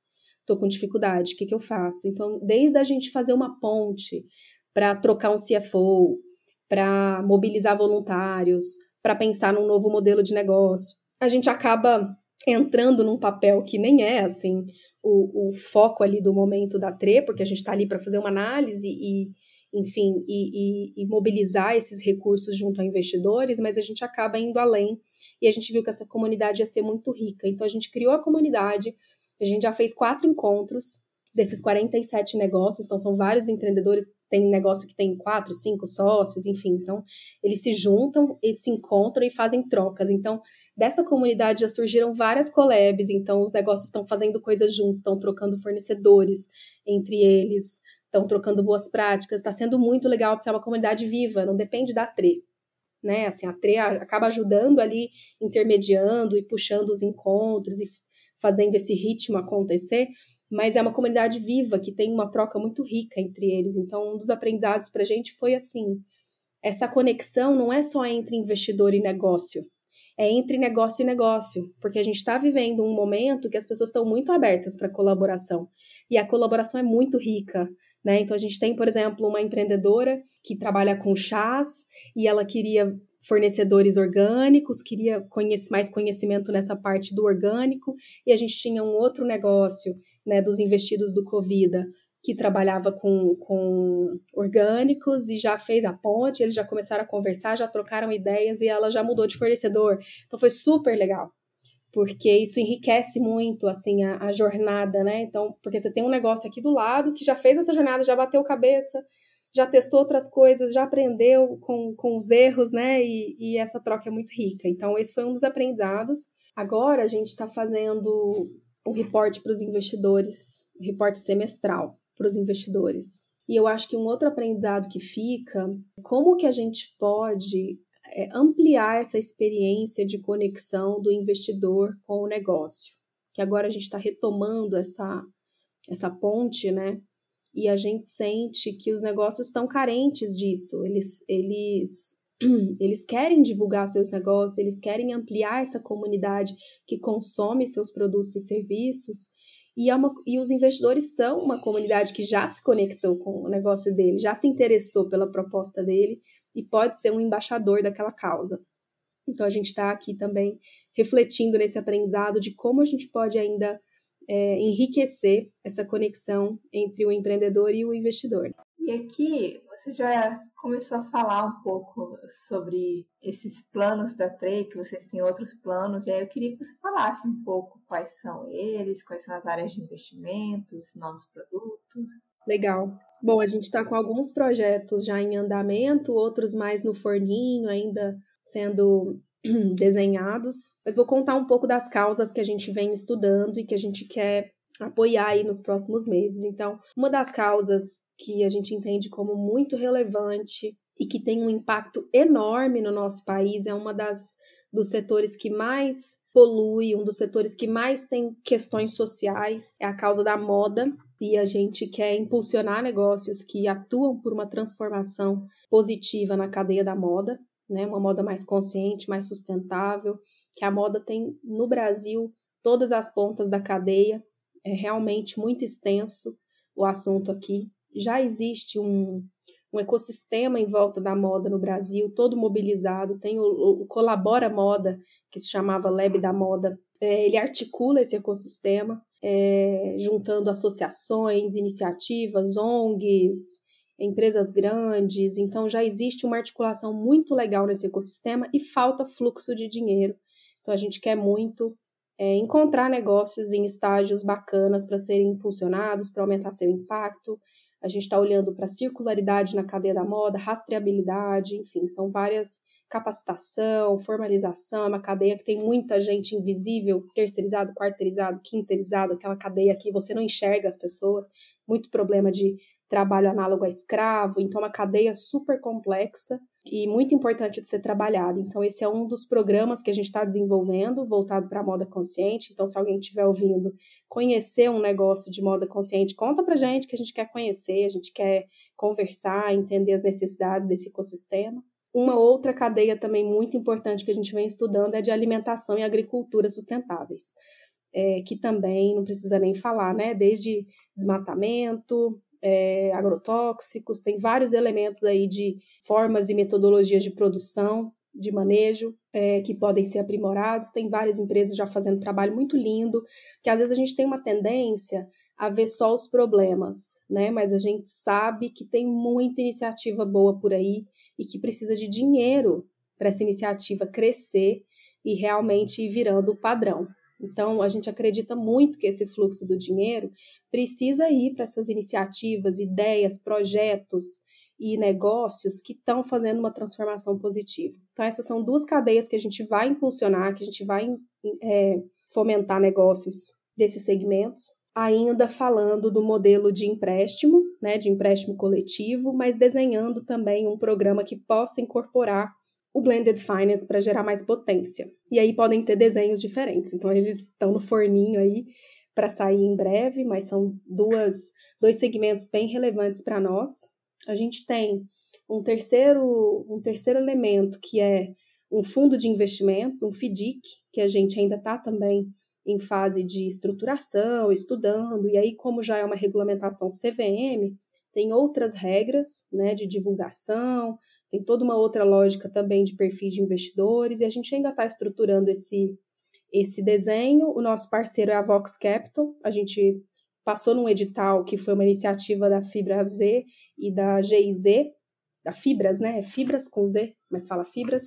estou com dificuldade, o que, que eu faço? Então, desde a gente fazer uma ponte para trocar um CFO, para mobilizar voluntários, para pensar num novo modelo de negócio, a gente acaba entrando num papel que nem é assim o, o foco ali do momento da TRE, porque a gente está ali para fazer uma análise e, enfim, e, e, e, mobilizar esses recursos junto a investidores, mas a gente acaba indo além e a gente viu que essa comunidade ia ser muito rica. Então a gente criou a comunidade a gente já fez quatro encontros desses 47 negócios, então são vários empreendedores, tem negócio que tem quatro, cinco sócios, enfim, então eles se juntam e se encontram e fazem trocas. Então, dessa comunidade já surgiram várias collabs, então os negócios estão fazendo coisas juntos, estão trocando fornecedores entre eles, estão trocando boas práticas, está sendo muito legal porque é uma comunidade viva, não depende da TRE. Né, assim, a TRE acaba ajudando ali, intermediando e puxando os encontros e fazendo esse ritmo acontecer, mas é uma comunidade viva que tem uma troca muito rica entre eles. Então, um dos aprendizados para a gente foi assim: essa conexão não é só entre investidor e negócio, é entre negócio e negócio, porque a gente está vivendo um momento que as pessoas estão muito abertas para colaboração e a colaboração é muito rica. Né? Então, a gente tem, por exemplo, uma empreendedora que trabalha com chás e ela queria fornecedores orgânicos, queria conhece, mais conhecimento nessa parte do orgânico, e a gente tinha um outro negócio né, dos investidos do Covida, que trabalhava com, com orgânicos e já fez a ponte, eles já começaram a conversar, já trocaram ideias e ela já mudou de fornecedor. Então foi super legal, porque isso enriquece muito assim a, a jornada, né? Então, porque você tem um negócio aqui do lado que já fez essa jornada, já bateu cabeça, já testou outras coisas, já aprendeu com, com os erros, né? E, e essa troca é muito rica. Então, esse foi um dos aprendizados. Agora, a gente está fazendo um reporte para os investidores, um reporte semestral para os investidores. E eu acho que um outro aprendizado que fica, como que a gente pode é, ampliar essa experiência de conexão do investidor com o negócio. Que agora a gente está retomando essa, essa ponte, né? E a gente sente que os negócios estão carentes disso. Eles, eles, *clears throat* eles querem divulgar seus negócios, eles querem ampliar essa comunidade que consome seus produtos e serviços. E, é uma, e os investidores são uma comunidade que já se conectou com o negócio dele, já se interessou pela proposta dele e pode ser um embaixador daquela causa. Então a gente está aqui também refletindo nesse aprendizado de como a gente pode ainda é, enriquecer essa conexão entre o empreendedor e o investidor. E aqui você já começou a falar um pouco sobre esses planos da Trey, que vocês têm outros planos, e aí eu queria que você falasse um pouco quais são eles, quais são as áreas de investimentos, novos produtos. Legal. Bom, a gente está com alguns projetos já em andamento, outros mais no forninho, ainda sendo *clears throat* desenhados, mas vou contar um pouco das causas que a gente vem estudando e que a gente quer apoiar aí nos próximos meses. Então, uma das causas que a gente entende como muito relevante e que tem um impacto enorme no nosso país é uma das dos setores que mais polui, um dos setores que mais tem questões sociais é a causa da moda e a gente quer impulsionar negócios que atuam por uma transformação positiva na cadeia da moda né? Uma moda mais consciente, mais sustentável, que a moda tem no Brasil todas as pontas da cadeia. É realmente muito extenso o assunto aqui. Já existe um, um ecossistema em volta da moda no Brasil, todo mobilizado. Tem o, o Colabora Moda, que se chamava Lab da Moda. É, ele articula esse ecossistema, é, juntando associações, iniciativas, ONGs, empresas grandes, então já existe uma articulação muito legal nesse ecossistema e falta fluxo de dinheiro. Então a gente quer muito é, encontrar negócios em estágios bacanas para serem impulsionados, para aumentar seu impacto. A gente está olhando para circularidade na cadeia da moda, rastreabilidade, enfim, são várias capacitação, formalização, é uma cadeia que tem muita gente invisível, terceirizado, quarteirizado, quinterizado, aquela cadeia que você não enxerga as pessoas, muito problema de trabalho análogo a escravo, então é uma cadeia super complexa e muito importante de ser trabalhada. Então esse é um dos programas que a gente está desenvolvendo, voltado para a moda consciente. Então se alguém estiver ouvindo, conhecer um negócio de moda consciente, conta para gente que a gente quer conhecer, a gente quer conversar, entender as necessidades desse ecossistema. Uma outra cadeia também muito importante que a gente vem estudando é de alimentação e agricultura sustentáveis, é, que também não precisa nem falar, né? Desde desmatamento, é, agrotóxicos, tem vários elementos aí de formas e metodologias de produção, de manejo, é, que podem ser aprimorados. Tem várias empresas já fazendo trabalho muito lindo, que às vezes a gente tem uma tendência a ver só os problemas, né? Mas a gente sabe que tem muita iniciativa boa por aí e que precisa de dinheiro para essa iniciativa crescer e realmente ir virando o padrão. Então, a gente acredita muito que esse fluxo do dinheiro precisa ir para essas iniciativas, ideias, projetos e negócios que estão fazendo uma transformação positiva. Então, essas são duas cadeias que a gente vai impulsionar, que a gente vai é, fomentar negócios desses segmentos ainda falando do modelo de empréstimo, né, de empréstimo coletivo, mas desenhando também um programa que possa incorporar o blended finance para gerar mais potência. E aí podem ter desenhos diferentes. Então eles estão no forninho aí para sair em breve, mas são duas dois segmentos bem relevantes para nós. A gente tem um terceiro um terceiro elemento que é um fundo de investimentos, um FDIC, que a gente ainda está também em fase de estruturação, estudando, e aí, como já é uma regulamentação CVM, tem outras regras né, de divulgação, tem toda uma outra lógica também de perfis de investidores, e a gente ainda está estruturando esse, esse desenho. O nosso parceiro é a Vox Capital, a gente passou num edital que foi uma iniciativa da Fibra Z e da GIZ, da Fibras, né? É Fibras com Z, mas fala Fibras,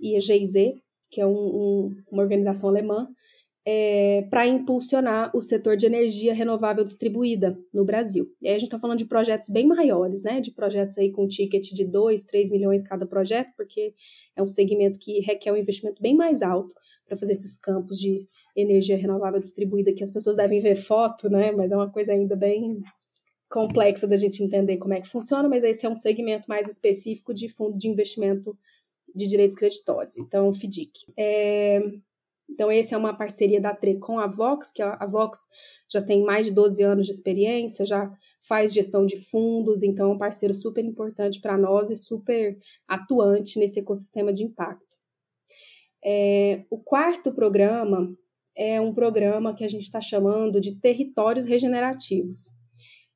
e a GIZ, que é um, um, uma organização alemã, é, para impulsionar o setor de energia renovável distribuída no Brasil. E aí a gente está falando de projetos bem maiores, né? De projetos aí com ticket de 2, 3 milhões cada projeto, porque é um segmento que requer um investimento bem mais alto para fazer esses campos de energia renovável distribuída, que as pessoas devem ver foto, né? Mas é uma coisa ainda bem complexa da gente entender como é que funciona, mas esse é um segmento mais específico de fundo de investimento de direitos creditórios, então FDIC. É, então, essa é uma parceria da TRE com a Vox, que a Vox já tem mais de 12 anos de experiência, já faz gestão de fundos, então é um parceiro super importante para nós e super atuante nesse ecossistema de impacto. É, o quarto programa é um programa que a gente está chamando de Territórios Regenerativos.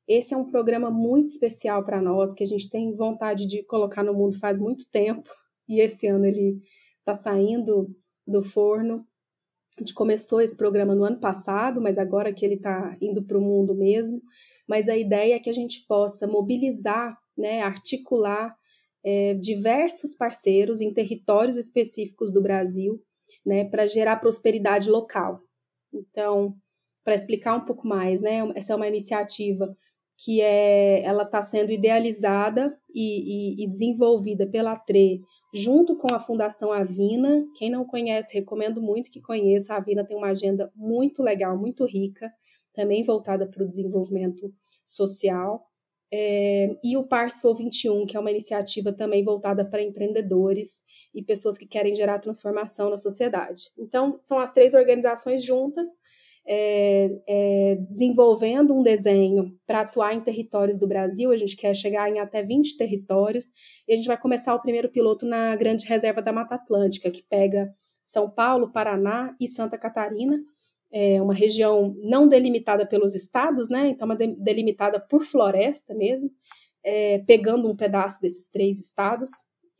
Esse é um programa muito especial para nós, que a gente tem vontade de colocar no mundo faz muito tempo, e esse ano ele está saindo do forno. A gente começou esse programa no ano passado, mas agora que ele está indo para o mundo mesmo. Mas a ideia é que a gente possa mobilizar, né, articular é, diversos parceiros em territórios específicos do Brasil, né, para gerar prosperidade local. Então, para explicar um pouco mais, né, essa é uma iniciativa que é, ela está sendo idealizada e, e, e desenvolvida pela TRE junto com a Fundação Avina. Quem não conhece, recomendo muito que conheça. A Avina tem uma agenda muito legal, muito rica, também voltada para o desenvolvimento social. É, e o Parsifal 21, que é uma iniciativa também voltada para empreendedores e pessoas que querem gerar transformação na sociedade. Então, são as três organizações juntas é, é, desenvolvendo um desenho para atuar em territórios do Brasil. A gente quer chegar em até 20 territórios. E a gente vai começar o primeiro piloto na Grande Reserva da Mata Atlântica, que pega São Paulo, Paraná e Santa Catarina. É uma região não delimitada pelos estados, né? Então, uma delimitada por floresta mesmo, é, pegando um pedaço desses três estados.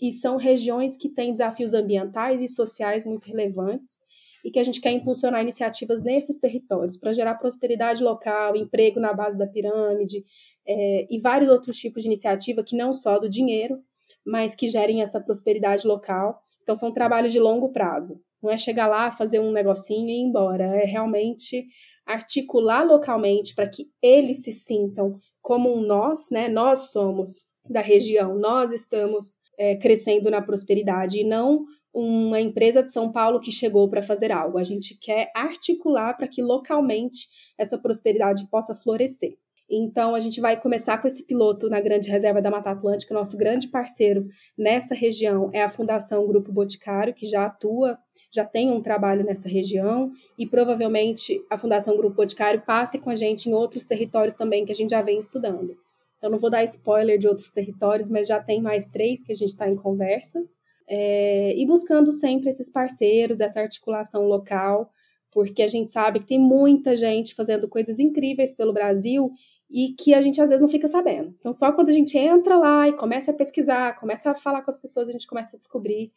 E são regiões que têm desafios ambientais e sociais muito relevantes e que a gente quer impulsionar iniciativas nesses territórios para gerar prosperidade local, emprego na base da pirâmide é, e vários outros tipos de iniciativa que não só do dinheiro, mas que gerem essa prosperidade local. Então, são trabalhos de longo prazo. Não é chegar lá, fazer um negocinho e ir embora. É realmente articular localmente para que eles se sintam como um nós, né? Nós somos da região, nós estamos é, crescendo na prosperidade e não uma empresa de São Paulo que chegou para fazer algo. A gente quer articular para que localmente essa prosperidade possa florescer. Então, a gente vai começar com esse piloto na Grande Reserva da Mata Atlântica. Nosso grande parceiro nessa região é a Fundação Grupo Boticário, que já atua, já tem um trabalho nessa região, e provavelmente a Fundação Grupo Boticário passe com a gente em outros territórios também que a gente já vem estudando. Eu não vou dar spoiler de outros territórios, mas já tem mais três que a gente está em conversas. É, e buscando sempre esses parceiros, essa articulação local, porque a gente sabe que tem muita gente fazendo coisas incríveis pelo Brasil e que a gente às vezes não fica sabendo. Então, só quando a gente entra lá e começa a pesquisar, começa a falar com as pessoas, a gente começa a descobrir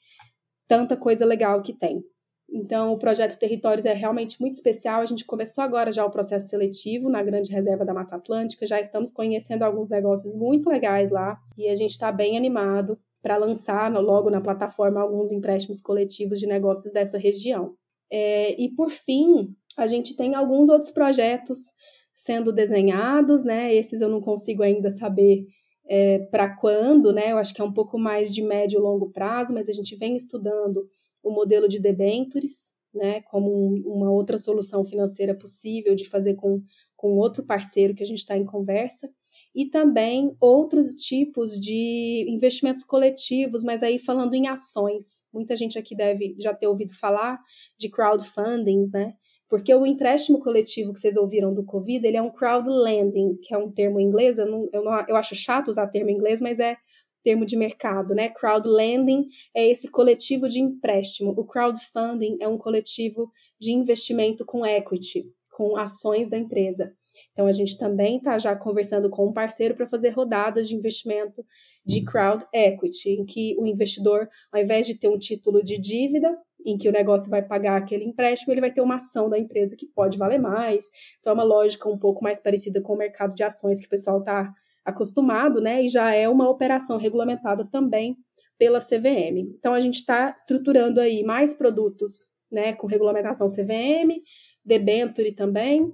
tanta coisa legal que tem. Então, o projeto Territórios é realmente muito especial. A gente começou agora já o processo seletivo na Grande Reserva da Mata Atlântica, já estamos conhecendo alguns negócios muito legais lá e a gente está bem animado para lançar logo na plataforma alguns empréstimos coletivos de negócios dessa região. É, e por fim, a gente tem alguns outros projetos sendo desenhados, né? Esses eu não consigo ainda saber é, para quando, né? Eu acho que é um pouco mais de médio e longo prazo, mas a gente vem estudando o modelo de debentures, né? Como um, uma outra solução financeira possível de fazer com, com outro parceiro que a gente está em conversa. E também outros tipos de investimentos coletivos, mas aí falando em ações. Muita gente aqui deve já ter ouvido falar de crowdfundings, né? Porque o empréstimo coletivo que vocês ouviram do Covid, ele é um crowdlending, que é um termo em inglês, eu, não, eu, não, eu acho chato usar termo em inglês, mas é termo de mercado, né? Crowdlending é esse coletivo de empréstimo. O crowdfunding é um coletivo de investimento com equity, com ações da empresa. Então a gente também está já conversando com um parceiro para fazer rodadas de investimento de crowd equity, em que o investidor, ao invés de ter um título de dívida, em que o negócio vai pagar aquele empréstimo, ele vai ter uma ação da empresa que pode valer mais. Então, é uma lógica um pouco mais parecida com o mercado de ações que o pessoal está acostumado, né? E já é uma operação regulamentada também pela CVM. Então, a gente está estruturando aí mais produtos, né, com regulamentação CVM, debenture também.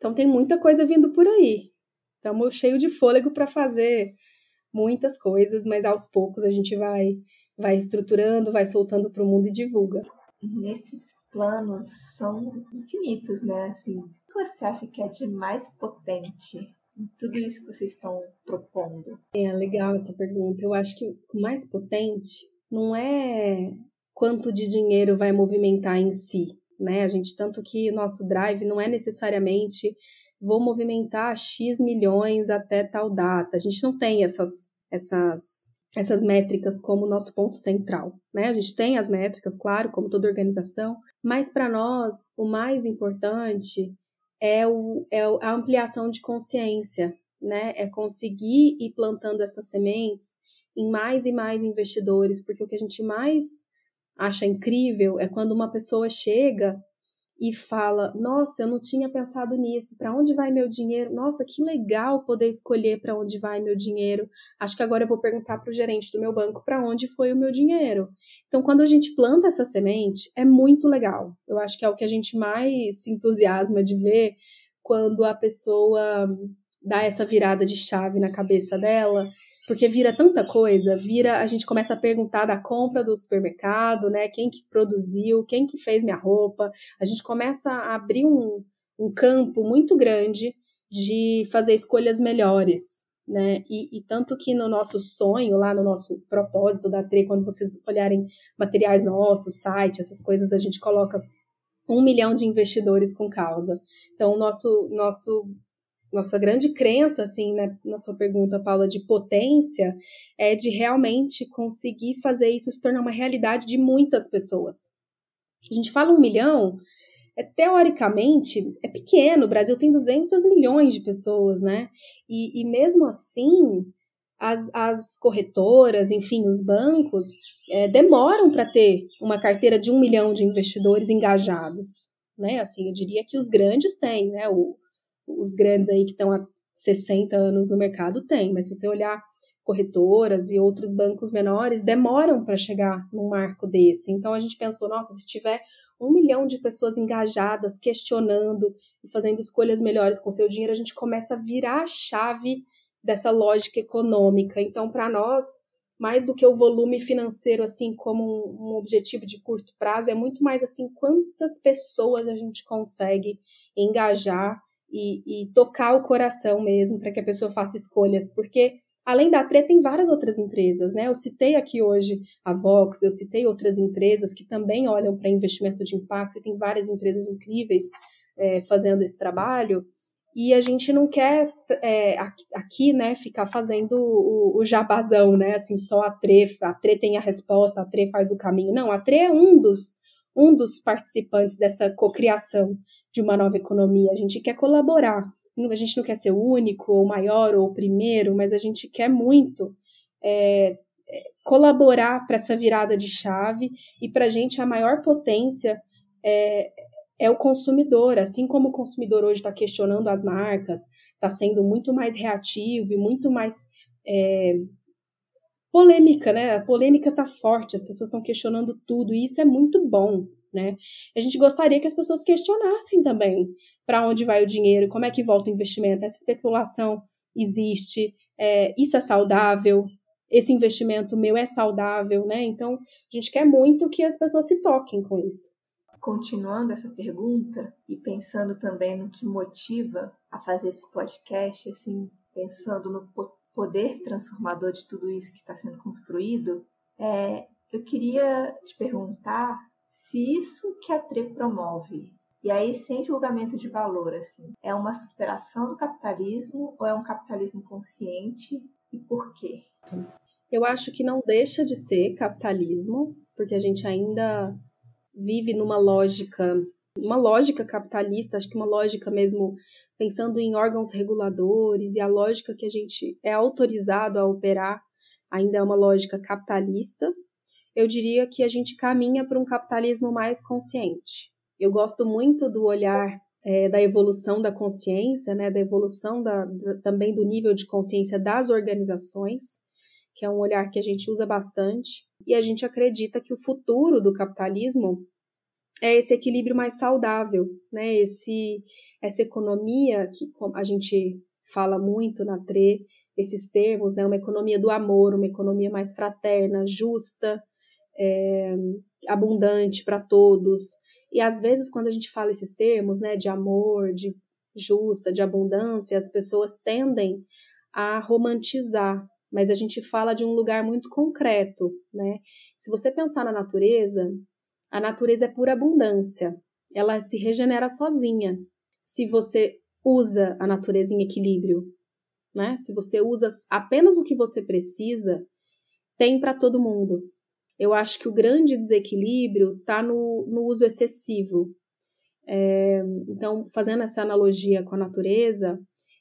Então, tem muita coisa vindo por aí. Estamos cheio de fôlego para fazer muitas coisas, mas aos poucos a gente vai vai estruturando, vai soltando para o mundo e divulga. Nesses planos são infinitos, né? Assim, o que você acha que é de mais potente em tudo isso que vocês estão propondo? É legal essa pergunta. Eu acho que o mais potente não é quanto de dinheiro vai movimentar em si, né? A gente tanto que nosso drive não é necessariamente vou movimentar X milhões até tal data. A gente não tem essas essas essas métricas como nosso ponto central. Né? A gente tem as métricas, claro, como toda organização, mas para nós o mais importante é, o, é a ampliação de consciência, né? é conseguir ir plantando essas sementes em mais e mais investidores, porque o que a gente mais acha incrível é quando uma pessoa chega e fala: Nossa, eu não tinha pensado nisso. Para onde vai meu dinheiro? Nossa, que legal poder escolher para onde vai meu dinheiro. Acho que agora eu vou perguntar para o gerente do meu banco para onde foi o meu dinheiro. Então, quando a gente planta essa semente, é muito legal. Eu acho que é o que a gente mais se entusiasma de ver quando a pessoa dá essa virada de chave na cabeça dela porque vira tanta coisa, vira, a gente começa a perguntar da compra do supermercado, né? Quem que produziu, quem que fez minha roupa. A gente começa a abrir um, um campo muito grande de fazer escolhas melhores, né? E, e, tanto que no nosso sonho, lá no nosso propósito da TRE, quando vocês olharem materiais nossos, site, essas coisas, a gente coloca um milhão de investidores com causa. Então, o nosso, nosso nossa grande crença, assim, né, na sua pergunta, Paula, de potência, é de realmente conseguir fazer isso se tornar uma realidade de muitas pessoas. A gente fala um milhão, é, teoricamente, é pequeno, o Brasil tem 200 milhões de pessoas, né? E, e mesmo assim, as, as corretoras, enfim, os bancos, é, demoram para ter uma carteira de um milhão de investidores engajados, né? Assim, eu diria que os grandes têm, né? O, os grandes aí que estão há 60 anos no mercado têm, mas se você olhar corretoras e outros bancos menores demoram para chegar num marco desse. Então a gente pensou, nossa, se tiver um milhão de pessoas engajadas, questionando e fazendo escolhas melhores com seu dinheiro, a gente começa a virar a chave dessa lógica econômica. Então, para nós, mais do que o volume financeiro, assim, como um, um, objetivo de curto prazo, é muito mais assim, quantas pessoas a gente consegue engajar e, e tocar o coração mesmo para que a pessoa faça escolhas, porque além da TRE tem várias outras empresas, né? Eu citei aqui hoje a Vox, eu citei outras empresas que também olham para investimento de impacto, e tem várias empresas incríveis é, fazendo esse trabalho, e a gente não quer é, aqui, né, ficar fazendo o, o, jabazão, né, assim, só a TRE, a TRE tem a resposta, a TRE faz o caminho. Não, a TRE é um dos, um dos participantes dessa cocriação de uma nova economia. A gente quer colaborar. A gente não quer ser o único, ou maior, ou o primeiro, mas a gente quer muito é, é colaborar para essa virada de chave e para a gente a maior potência é, é o consumidor. Assim como o consumidor hoje está questionando as marcas, está sendo muito mais reativo e muito mais é, polêmica, né? A polêmica está forte, as pessoas estão questionando tudo, e isso é muito bom, né? A gente gostaria que as pessoas questionassem também para onde vai o dinheiro, como é que volta o investimento, essa especulação existe, é, isso é saudável, esse investimento meu é saudável, né? Então, a gente quer muito que as pessoas se toquem com isso continuando essa pergunta e pensando também no que motiva a fazer esse podcast, assim, pensando no poder transformador de tudo isso que está sendo construído, é, eu queria te perguntar se isso que a TRE promove, e aí sem julgamento de valor, assim, é uma superação do capitalismo ou é um capitalismo consciente e por quê? Eu acho que não deixa de ser capitalismo, porque a gente ainda vive numa lógica, uma lógica capitalista, acho que uma lógica mesmo pensando em órgãos reguladores e a lógica que a gente é autorizado a operar ainda é uma lógica capitalista. Eu diria que a gente caminha para um capitalismo mais consciente. Eu gosto muito do olhar é, da evolução da consciência, né, da evolução da, da, também do nível de consciência das organizações que é um olhar que a gente usa bastante, e a gente acredita que o futuro do capitalismo é esse equilíbrio mais saudável, né? Esse, essa economia que a gente fala muito na TRE, esses termos, né? Uma economia do amor, uma economia mais fraterna, justa, é, abundante para todos. E às vezes, quando a gente fala esses termos, né, de amor, de justa, de abundância, as pessoas tendem a romantizar mas a gente fala de um lugar muito concreto, né? Se você pensar na natureza, a natureza é pura abundância. Ela se regenera sozinha. Se você usa a natureza em equilíbrio, né? Se você usa apenas o que você precisa, tem para todo mundo. Eu acho que o grande desequilíbrio está no, no uso excessivo. É, então, fazendo essa analogia com a natureza,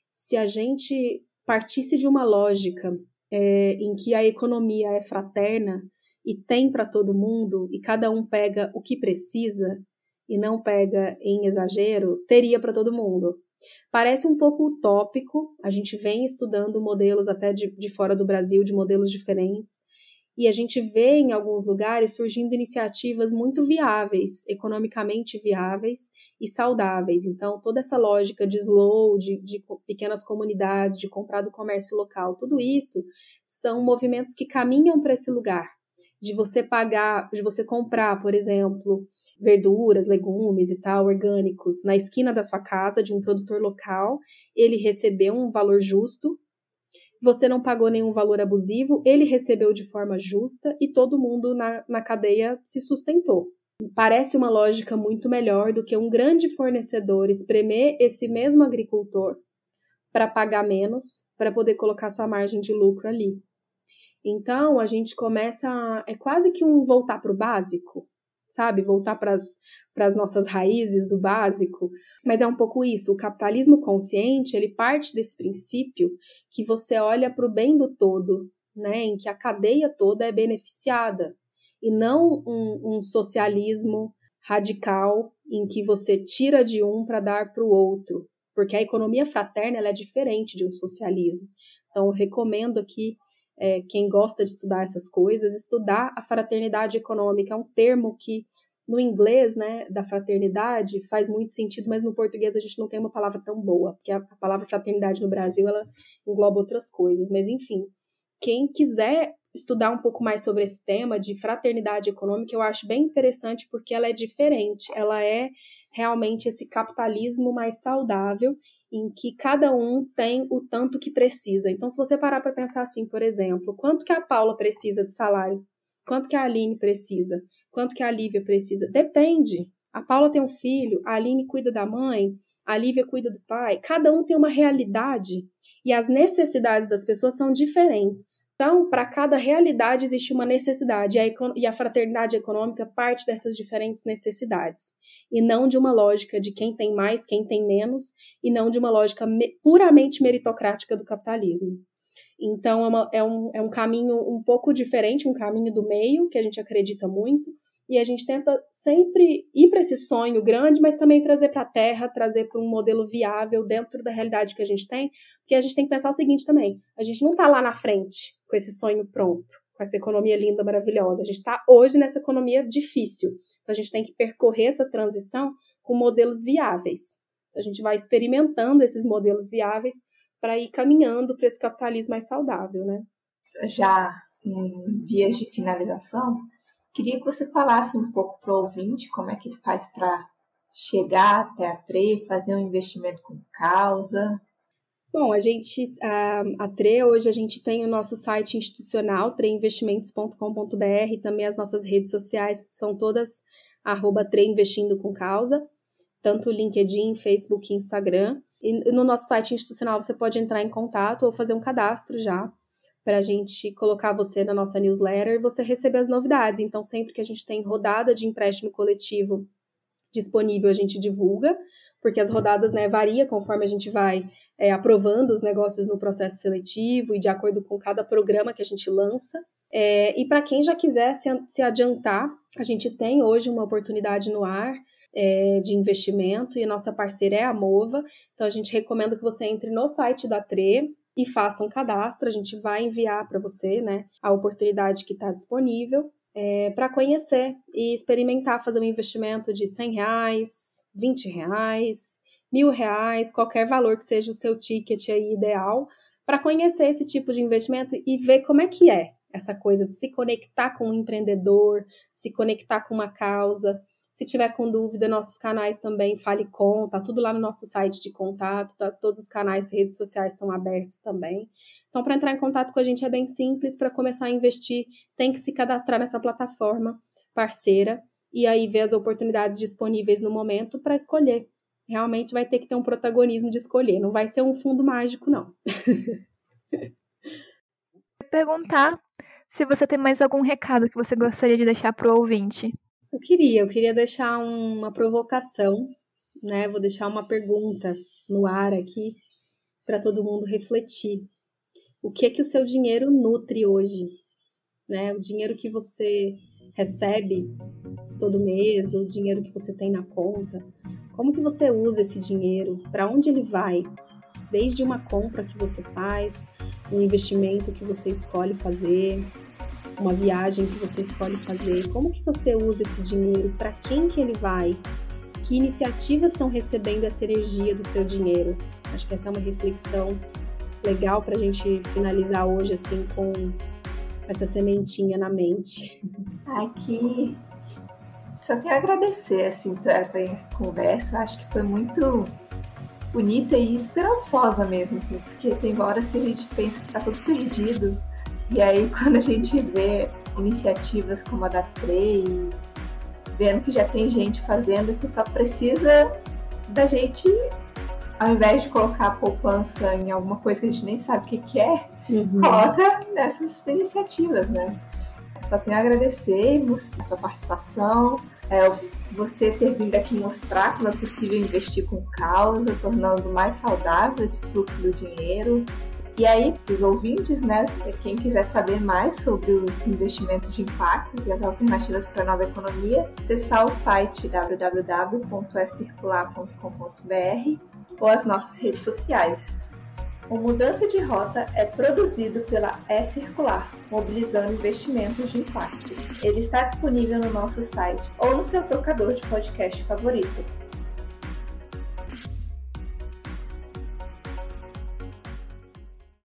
se a gente partisse de uma lógica é, em que a economia é fraterna e tem para todo mundo e cada um pega o que precisa e não pega em exagero, teria para todo mundo. Parece um pouco utópico, a gente vem estudando modelos até de, de fora do Brasil, de modelos diferentes, e a gente vê em alguns lugares surgindo iniciativas muito viáveis, economicamente viáveis e saudáveis. Então, toda essa lógica de slow, de, de pequenas comunidades, de comprar do comércio local, tudo isso são movimentos que caminham para esse lugar. De você pagar, de você comprar, por exemplo, verduras, legumes e tal, orgânicos, na esquina da sua casa, de um produtor local, ele recebeu um valor justo você não pagou nenhum valor abusivo, ele recebeu de forma justa e todo mundo na, na cadeia se sustentou. Parece uma lógica muito melhor do que um grande fornecedor espremer esse mesmo agricultor para pagar menos, para poder colocar sua margem de lucro ali. Então, a gente começa. A, é quase que um voltar para o básico, sabe? Voltar para as nossas raízes do básico. Mas é um pouco isso. O capitalismo consciente, ele parte desse princípio que você olha para o bem do todo, né? Em que a cadeia toda é beneficiada. e não um, um socialismo radical em que você tira de um para dar para o outro, porque a economia fraterna ela é diferente de um socialismo. Então, eu recomendo aqui é, quem gosta de estudar essas coisas, estudar a fraternidade econômica, é um termo que no inglês, né, da fraternidade faz muito sentido, mas no português a gente não tem uma palavra tão boa, porque a, palavra fraternidade no Brasil ela engloba outras coisas, mas enfim, quem quiser estudar um pouco mais sobre esse tema de fraternidade econômica, eu acho bem interessante porque ela é diferente, ela é realmente esse capitalismo mais saudável em que cada um tem o tanto que precisa. Então, se você parar para pensar assim, por exemplo, quanto que a Paula precisa de salário? Quanto que a Aline precisa? Quanto que a Lívia precisa? Depende. A Paula tem um filho, a Aline cuida da mãe, a Lívia cuida do pai. Cada um tem uma realidade e as necessidades das pessoas são diferentes. Então, para cada realidade existe uma necessidade e a fraternidade econômica parte dessas diferentes necessidades e não de uma lógica de quem tem mais, quem tem menos e não de uma lógica me puramente meritocrática do capitalismo. Então, é, uma, é, um, é um caminho um pouco diferente, um caminho do meio, que a gente acredita muito, e a gente tenta sempre ir para esse sonho grande, mas também trazer para a terra, trazer para um modelo viável dentro da realidade que a gente tem, porque a gente tem que pensar o seguinte também: a gente não está lá na frente com esse sonho pronto, com essa economia linda, maravilhosa. A gente está hoje nessa economia difícil. Então a gente tem que percorrer essa transição com modelos viáveis. A gente vai experimentando esses modelos viáveis para ir caminhando para esse capitalismo mais saudável, né? Já em vias de finalização, Queria que você falasse um pouco para o ouvinte como é que ele faz para chegar até a TRE, fazer um investimento com causa. Bom, a gente, a, a TRE, hoje a gente tem o nosso site institucional, treinvestimentos.com.br, também as nossas redes sociais, que são todas arroba Investindo com Causa, tanto LinkedIn, Facebook e Instagram. E no nosso site institucional você pode entrar em contato ou fazer um cadastro já para a gente colocar você na nossa newsletter e você receber as novidades. Então, sempre que a gente tem rodada de empréstimo coletivo disponível, a gente divulga, porque as rodadas né, varia conforme a gente vai é, aprovando os negócios no processo seletivo e de acordo com cada programa que a gente lança. É, e para quem já quiser se, se adiantar, a gente tem hoje uma oportunidade no ar é, de investimento e a nossa parceira é a Mova. Então a gente recomenda que você entre no site da TRE, e faça um cadastro. A gente vai enviar para você né, a oportunidade que está disponível é, para conhecer e experimentar fazer um investimento de 100 reais, 20 reais, mil reais, qualquer valor que seja o seu ticket aí ideal, para conhecer esse tipo de investimento e ver como é que é essa coisa de se conectar com um empreendedor, se conectar com uma causa. Se tiver com dúvida, nossos canais também, Fale Com, tá tudo lá no nosso site de contato, tá, todos os canais, redes sociais estão abertos também. Então, para entrar em contato com a gente é bem simples, para começar a investir, tem que se cadastrar nessa plataforma parceira e aí ver as oportunidades disponíveis no momento para escolher. Realmente vai ter que ter um protagonismo de escolher, não vai ser um fundo mágico, não. *laughs* Perguntar se você tem mais algum recado que você gostaria de deixar para o ouvinte. Eu queria, eu queria deixar uma provocação, né? Vou deixar uma pergunta no ar aqui para todo mundo refletir. O que é que o seu dinheiro nutre hoje? Né? O dinheiro que você recebe todo mês, o dinheiro que você tem na conta. Como que você usa esse dinheiro? Para onde ele vai? Desde uma compra que você faz, um investimento que você escolhe fazer, uma viagem que você escolhe fazer, como que você usa esse dinheiro, para quem que ele vai, que iniciativas estão recebendo essa energia do seu dinheiro. Acho que essa é uma reflexão legal para a gente finalizar hoje assim com essa sementinha na mente. Aqui só tenho a agradecer assim essa conversa. Acho que foi muito bonita e esperançosa mesmo, assim, porque tem horas que a gente pensa que está tudo perdido e aí, *laughs* quando a gente vê iniciativas como a da Trey, vendo que já tem gente fazendo que só precisa da gente, ao invés de colocar a poupança em alguma coisa que a gente nem sabe o que, que é, uhum. coloca nessas iniciativas, né? Só tenho a agradecer a sua participação, é, você ter vindo aqui mostrar como é possível investir com causa, tornando mais saudável esse fluxo do dinheiro E aí, para os ouvintes, né, quem quiser saber mais sobre os investimentos de impactos e as alternativas para a nova economia, acessar o site www.ecircular.com.br ou as nossas redes sociais. O Mudança de Rota é produzido pela E-Circular, mobilizando investimentos de impacto. Ele está disponível no nosso site ou no seu tocador de podcast favorito.